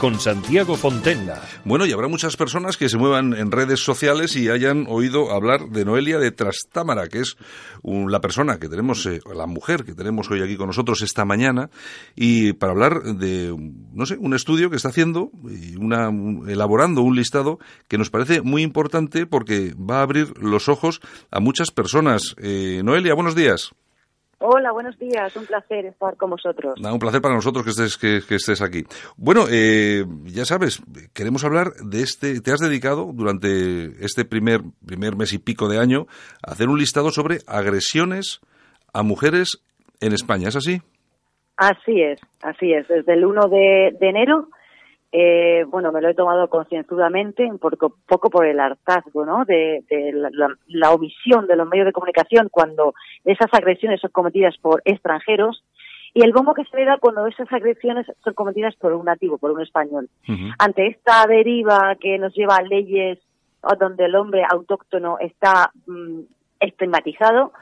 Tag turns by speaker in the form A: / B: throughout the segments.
A: con Santiago Fontenla.
B: Bueno, y habrá muchas personas que se muevan en redes sociales y hayan oído hablar de Noelia de Trastámara, que es la persona que tenemos, eh, la mujer que tenemos hoy aquí con nosotros esta mañana, y para hablar de, no sé, un estudio que está haciendo y una, elaborando un listado que nos parece muy importante porque va a abrir los ojos a muchas personas. Eh, Noelia, buenos días.
C: Hola, buenos días. Un placer estar con vosotros.
B: un placer para nosotros que estés, que, estés aquí. Bueno, eh, ya sabes, queremos hablar de este. Te has dedicado durante este primer, primer mes y pico de año a hacer un listado sobre agresiones a mujeres en España. ¿Es así?
C: Así es, así es. Desde el 1 de enero eh, bueno, me lo he tomado concienzudamente, un poco, poco por el hartazgo, ¿no? De, la, omisión de los medios de comunicación cuando esas agresiones son cometidas por extranjeros y el bombo que se le da cuando esas agresiones son cometidas por un nativo, por un español. Ante esta deriva que nos lleva a leyes donde el hombre autóctono está mm, estigmatizado,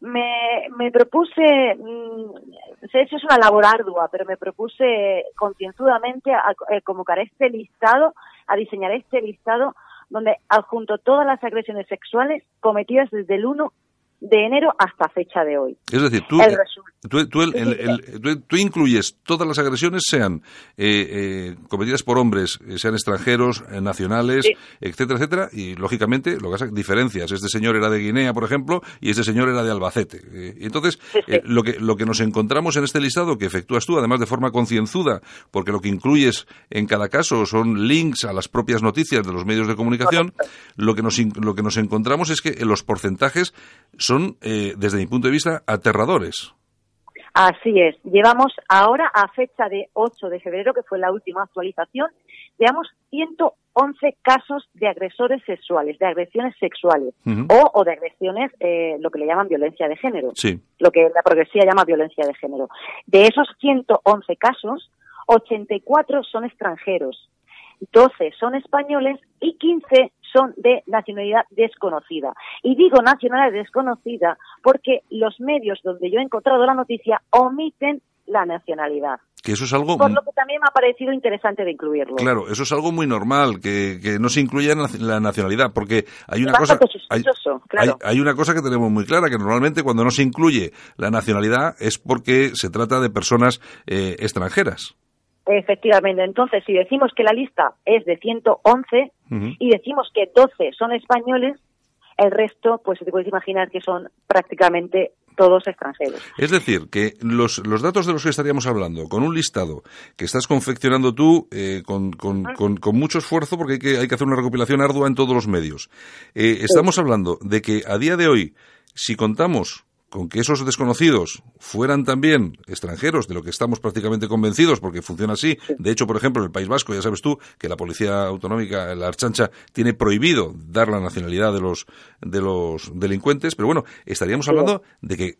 C: me, me propuse, mm, sé eso es una labor ardua, pero me propuse concienzudamente a, a, convocar este listado, a diseñar este listado donde adjunto todas las agresiones sexuales cometidas desde el 1 de enero hasta fecha de hoy.
B: Es decir, tú, tú, incluyes todas las agresiones, sean eh, eh, cometidas por hombres, eh, sean extranjeros, nacionales, etcétera, etcétera, y lógicamente lo que hace diferencias. Este señor era de Guinea, por ejemplo, y este señor era de Albacete. y entonces, lo, que, lo que nos encontramos en este listado que efectúas tú, además de forma concienzuda, porque lo que incluyes en cada caso son links a las propias noticias de los medios de comunicación, lo que, nos, lo que nos encontramos es que los porcentajes son, eh, desde mi punto de vista, aterradores.
C: Así es. Llevamos ahora, a fecha de 8 de febrero, que fue la última actualización, llevamos 111 casos de agresores sexuales, de agresiones sexuales o, o, de agresiones, eh, lo que le llaman violencia de género,
B: sí.
C: lo que la progresía llama violencia de género. De esos 111 casos, 84 son extranjeros, 12 son españoles y 15 son de nacionalidad desconocida. Y digo nacionalidad desconocida porque los medios donde yo he encontrado la noticia omiten la nacionalidad.
B: Que eso es algo...
C: Por lo que también me ha parecido interesante de incluirlo.
B: Claro, eso es algo muy normal, que, que no se incluya la nacionalidad, porque hay una cosa... Hay,
C: claro.
B: hay, una cosa que tenemos muy clara, que normalmente cuando no se incluye la nacionalidad es porque se trata de personas eh, extranjeras.
C: Efectivamente. Entonces, si decimos que la lista es de 111 y decimos que 12 son españoles, el resto, pues te puedes imaginar que son prácticamente todos extranjeros.
B: Es decir, que los, los datos de los que estaríamos hablando, con un listado que estás confeccionando tú eh, con, con, con, mucho esfuerzo, porque hay que, hay que hacer una recopilación ardua en todos los medios, eh, estamos hablando de que a día de hoy, si contamos con que esos desconocidos fueran también extranjeros, de lo que estamos prácticamente convencidos, porque funciona así. De hecho, por ejemplo, en el País Vasco, ya sabes tú, que la Policía Autonómica, la Archancha, tiene prohibido dar la nacionalidad de los, de los delincuentes, pero bueno, estaríamos hablando de que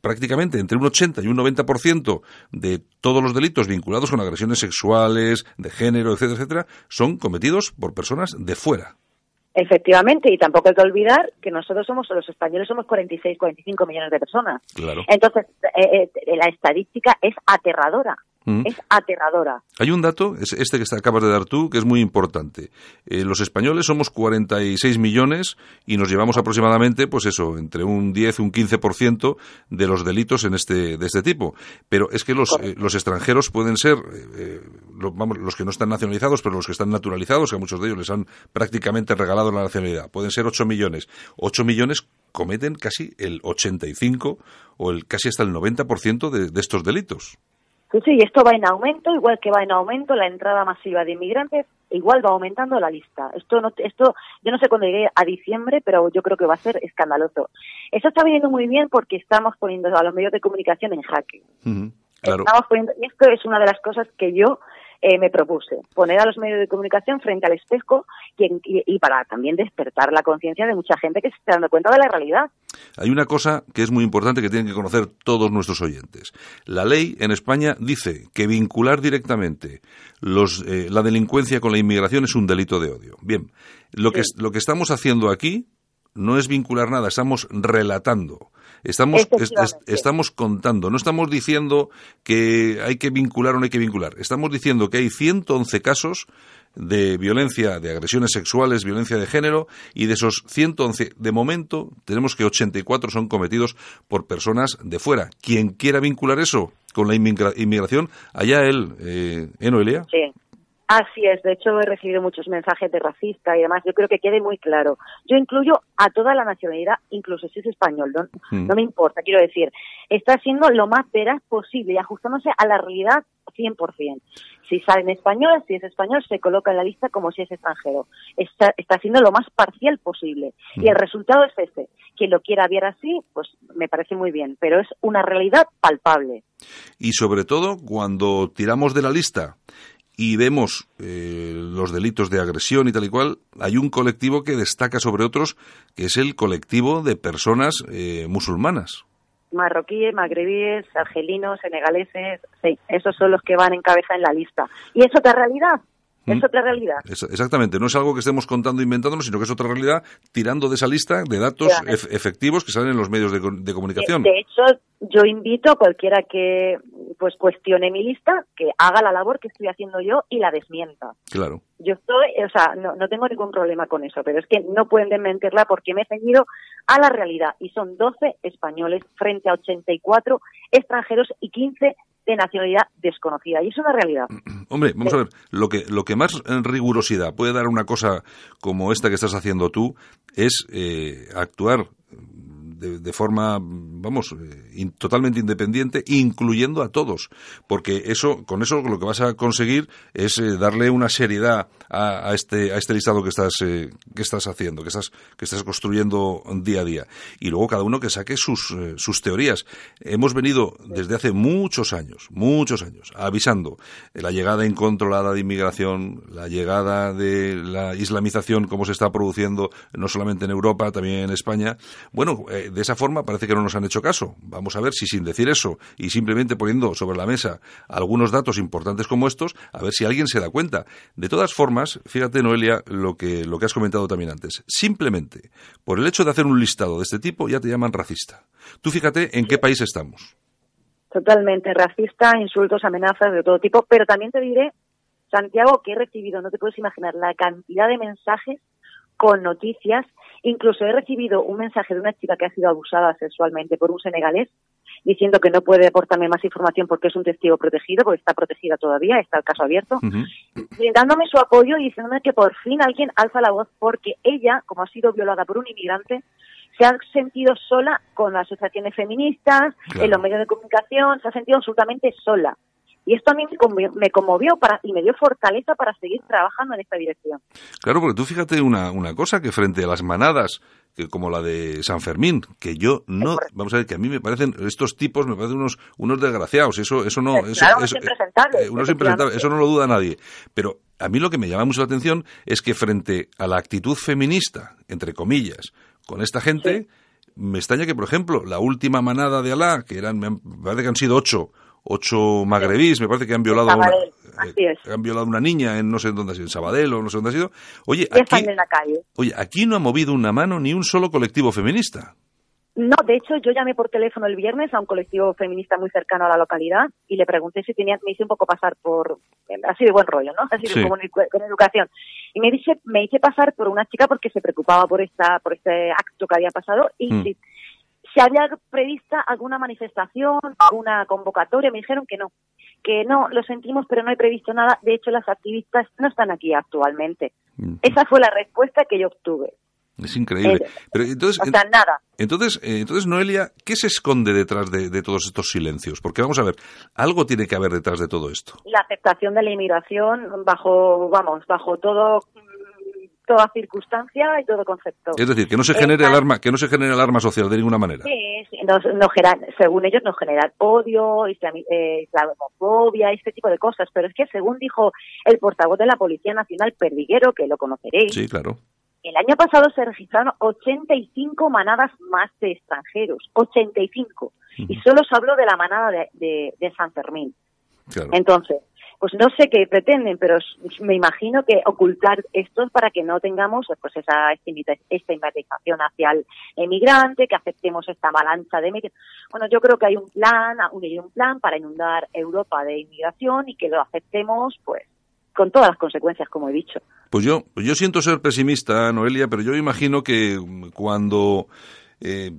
B: prácticamente entre un 80 y un 90% de todos los delitos vinculados con agresiones sexuales, de género, etcétera, etcétera, son cometidos por personas de fuera.
C: Efectivamente, y tampoco hay que olvidar que nosotros somos, los españoles somos 46, 45 millones de personas.
B: Claro.
C: Entonces, eh, eh, la estadística es aterradora. Mm. Es aterradora.
B: Hay un dato, es este que acabas de dar tú, que es muy importante. Eh, los españoles somos 46 millones y nos llevamos aproximadamente, pues eso, entre un 10 y un 15% de los delitos en este, de este tipo. Pero es que los, eh, los extranjeros pueden ser, eh, vamos, los que no están nacionalizados, pero los que están naturalizados, que a muchos de ellos les han prácticamente regalado la nacionalidad, pueden ser 8 millones. 8 millones cometen casi el 85 o el casi hasta el 90% de, de estos delitos.
C: Sí, sí, esto va en aumento, igual que va en aumento la entrada masiva de inmigrantes, igual va aumentando la lista. Esto, no, esto yo no sé cuándo llegue a diciembre, pero yo creo que va a ser escandaloso. Eso está viniendo muy bien porque estamos poniendo a los medios de comunicación en jaque.
B: claro.
C: Estamos poniendo, y esto es una de las cosas que yo eh, me propuse poner a los medios de comunicación frente al espejo y, para también despertar la conciencia de mucha gente que se está dando cuenta de la realidad.
B: Hay una cosa que es muy importante que tienen que conocer todos nuestros oyentes. La ley en España dice que vincular directamente los, eh, la delincuencia con la inmigración es un delito de odio. Bien, lo, que, lo que estamos haciendo aquí no es vincular nada, estamos relatando. Estamos, estamos contando, no estamos diciendo que hay que vincular o no hay que vincular. Estamos diciendo que hay 111 casos de violencia, de agresiones sexuales, violencia de género, y de esos 111, de momento, tenemos que 84 son cometidos por personas de fuera. Quien quiera vincular eso con la inmigración, allá él, eh, ¿eh Noelia?
C: Sí. Así es, de hecho he recibido muchos mensajes de racista y demás, yo creo que quede muy claro. Yo incluyo a toda la nacionalidad, incluso si es español, no, mm. me importa, quiero decir, está siendo lo más veraz posible y ajustándose a la realidad 100%. Si sale en español, si es español, se coloca en la lista como si es extranjero. Está, está siendo lo más parcial posible. Y el mm. resultado es ese. Quien lo quiera ver así, pues me parece muy bien, pero es una realidad palpable.
B: Y sobre todo cuando tiramos de la lista y vemos eh, los delitos de agresión y tal y cual, hay un colectivo que destaca sobre otros, que es el colectivo de personas eh, musulmanas.
C: Marroquíes, magrebíes, argelinos, senegaleses, sí, esos son los que van en cabeza en la lista. Y es otra realidad, es otra realidad.
B: exactamente, no es algo que estemos contando e inventándonos, sino que es otra realidad tirando de esa lista de datos efectivos que salen en los medios de, comunicación.
C: De, hecho, yo invito a cualquiera que pues cuestione mi lista, que haga la labor que estoy haciendo yo y la desmienta.
B: Claro.
C: Yo estoy, o sea, no, no tengo ningún problema con eso, pero es que no pueden desmentirla porque me he ceñido a la realidad y son 12 españoles frente a 84 extranjeros y 15 de nacionalidad desconocida. Y es una realidad.
B: Hombre, vamos a ver, lo que, lo que más rigurosidad puede dar una cosa como esta que estás haciendo tú es eh, actuar de, forma, vamos, eh, totalmente independiente, incluyendo a todos, porque eso, con eso lo que vas a conseguir es eh, darle una seriedad a, este, a este listado que estás, eh, que estás haciendo, que estás, que estás construyendo día a día. Y luego cada uno que saque sus, sus teorías. Hemos venido desde hace muchos años, muchos años, avisando la llegada incontrolada de inmigración, la llegada de la islamización, como se está produciendo no solamente en Europa, también en España. Bueno, de esa forma parece que no nos han hecho caso. Vamos a ver si sin decir eso y simplemente poniendo sobre la mesa algunos datos importantes como estos, a ver si alguien se da cuenta. De todas formas, fíjate Noelia lo que, lo que has comentado también antes. Simplemente por el hecho de hacer un listado de este tipo ya te llaman racista. Tú fíjate en qué país estamos.
C: Totalmente racista, insultos, amenazas de todo tipo, pero también te diré, Santiago, que he recibido, no te puedes imaginar, la cantidad de mensajes con noticias Incluso he recibido un mensaje de una chica que ha sido abusada sexualmente por un senegalés diciendo que no puede aportarme más información porque es un testigo protegido, porque está protegida todavía, está el caso abierto, dándome su apoyo y diciéndome que por fin alguien alza la voz porque ella, como ha sido violada por un inmigrante, se ha sentido sola con las asociaciones feministas, en los medios de comunicación, se ha sentido absolutamente sola. Y esto a mí me conmovió, para, y me dio fortaleza para seguir trabajando en esta dirección.
B: Claro, porque tú fíjate una, una cosa, que frente a las manadas que como la de San Fermín, que yo no, vamos a ver, que a mí me parecen, estos tipos me parecen unos, unos desgraciados, eso, eso no, eso,
C: claro, eso,
B: eh, eso no lo duda nadie. Pero a mí lo que me llama mucho la atención es que frente a la actitud feminista, entre comillas, con esta gente, me extraña que, por ejemplo, la última manada de Alá, que eran, me parece que han sido ocho, ocho magrebís, me parece que han violado, a una, eh, han violado una niña en no sé dónde ha sido, en Sabadell o no sé dónde ha sido. Oye, aquí,
C: en la calle.
B: oye, aquí no ha movido una mano ni un solo colectivo feminista.
C: No, de hecho, yo llamé por teléfono el viernes a un colectivo feminista muy cercano a la localidad y le pregunté si tenía, me hice un poco pasar por, así de buen rollo, ¿no? Así de con, educación. Y me dice, me hice pasar por una chica porque se preocupaba por esta, por este acto que había pasado y mm si había prevista alguna manifestación, alguna convocatoria, me dijeron que no, que no, lo sentimos, pero no hay previsto nada. De hecho, las activistas no están aquí actualmente. Esa fue la respuesta que yo obtuve.
B: Es increíble. Eh, pero entonces,
C: o sea, nada.
B: Entonces, eh, entonces, Noelia, ¿qué se esconde detrás de, de, todos estos silencios? Porque vamos a ver, algo tiene que haber detrás de todo esto.
C: La aceptación de la inmigración bajo, vamos, bajo todo toda circunstancia y todo concepto.
B: Es decir, que no se genere alarma, que no se genere alarma social de ninguna manera.
C: Sí, nos, generan, según ellos nos generan odio, eh, islamofobia, este tipo de cosas. Pero es que según dijo el portavoz de la Policía Nacional, Perdiguero, que lo conoceréis,
B: sí, claro.
C: el año pasado se registraron 85 manadas más de extranjeros, 85. Y solo se habló de la manada de, de, San Fermín. Entonces, pues no sé qué pretenden, pero me imagino que ocultar esto para que no tengamos pues esa estigmatización hacia el emigrante, que aceptemos esta avalancha de Bueno, yo creo que hay un plan, hay un plan para inundar Europa de inmigración y que lo aceptemos, pues, con todas las consecuencias, como he dicho.
B: Pues yo, pues yo siento ser pesimista, Noelia, pero yo imagino que cuando eh,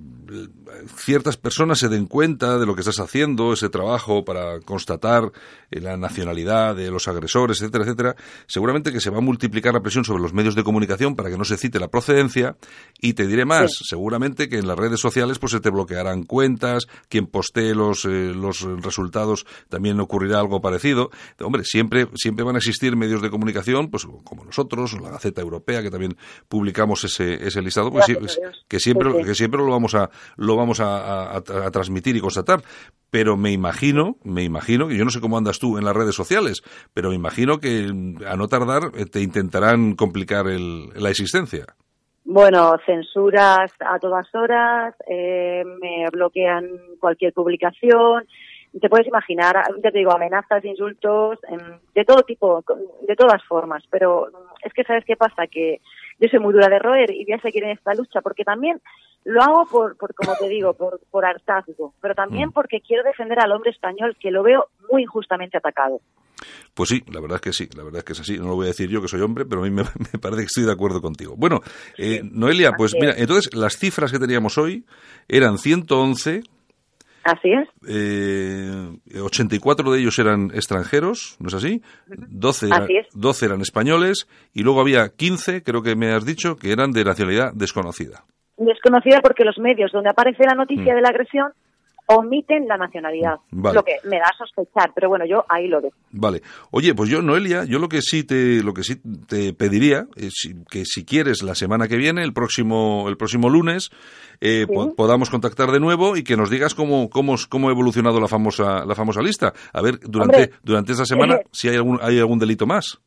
B: ciertas personas se den cuenta de lo que estás haciendo, ese trabajo para constatar eh, la nacionalidad de los agresores, etcétera, etcétera, seguramente que se va a multiplicar la presión sobre los medios de comunicación para que no se cite la procedencia. Y te diré más, seguramente que en las redes sociales pues se te bloquearán cuentas, quien postee los, eh, los resultados también ocurrirá algo parecido. Hombre, siempre, siempre van a existir medios de comunicación, pues como nosotros, la Gaceta Europea, que también publicamos ese, ese listado, pues, que siempre, que siempre lo vamos a lo vamos a, transmitir y constatar. Pero me imagino, me imagino, que yo no sé cómo andas tú en las redes sociales, pero me imagino que a no tardar eh, te intentarán complicar la existencia.
C: Bueno, censuras a todas horas, eh, me bloquean cualquier publicación, te puedes imaginar, ya te digo, amenazas, insultos, de todo tipo, de todas formas, pero es que sabes qué pasa, que yo soy muy dura de roer y voy a seguir en esta lucha, porque también lo hago por, por como te digo, por, por hartazgo, pero también mm. porque quiero defender al hombre español que lo veo muy injustamente atacado.
B: Pues sí, la verdad es que sí, la verdad es que es así. No lo voy a decir yo que soy hombre, pero a mí me, parece que estoy de acuerdo contigo. Bueno, eh, Noelia, pues mira, entonces las cifras que teníamos hoy eran 111.
C: Así es.
B: Eh, 84 de ellos eran extranjeros, ¿no es así? 12, 12 eran españoles y luego había 15, creo que me has dicho, que eran de nacionalidad desconocida
C: desconocida porque los medios donde aparece la noticia mm. de la agresión omiten la nacionalidad, lo que me da a sospechar, pero bueno, yo ahí lo dejo.
B: Vale. Oye, pues yo, Noelia, yo lo que sí te, lo que sí te pediría es que si quieres la semana que viene, el próximo, el próximo lunes, eh, podamos contactar de nuevo y que nos digas cómo, cómo, cómo ha evolucionado la famosa, la famosa lista. A ver, durante, durante esa semana, eh, si hay algún, hay algún delito más.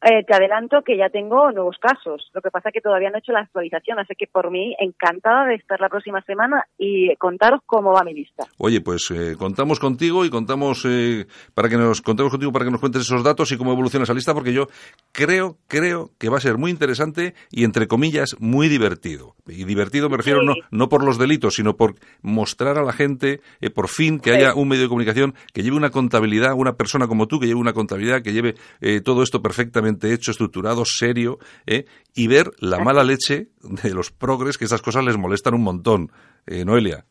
C: Eh, te adelanto que ya tengo nuevos casos. Lo que pasa es que todavía no he hecho la actualización, así que por mí encantada de estar la próxima semana y contaros cómo va mi lista.
B: Oye, pues eh, contamos contigo y contamos eh, para que nos contemos contigo para que nos cuentes esos datos y cómo evoluciona esa lista, porque yo creo creo que va a ser muy interesante y entre comillas muy divertido. Y divertido me refiero no no por los delitos, sino por mostrar a la gente por fin que haya un medio de comunicación que lleve una contabilidad, una persona como tú que lleve una contabilidad, que lleve todo esto perfectamente hecho, estructurado, serio, ¿eh? y ver la mala leche de los progres, que esas cosas les molestan un montón. Eh, Noelia.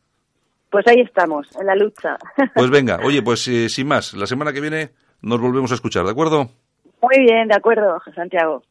C: Pues ahí estamos, en la lucha.
B: Pues venga, oye, pues eh, sin más, la semana que viene nos volvemos a escuchar, ¿de acuerdo?
C: Muy bien, de acuerdo, Santiago.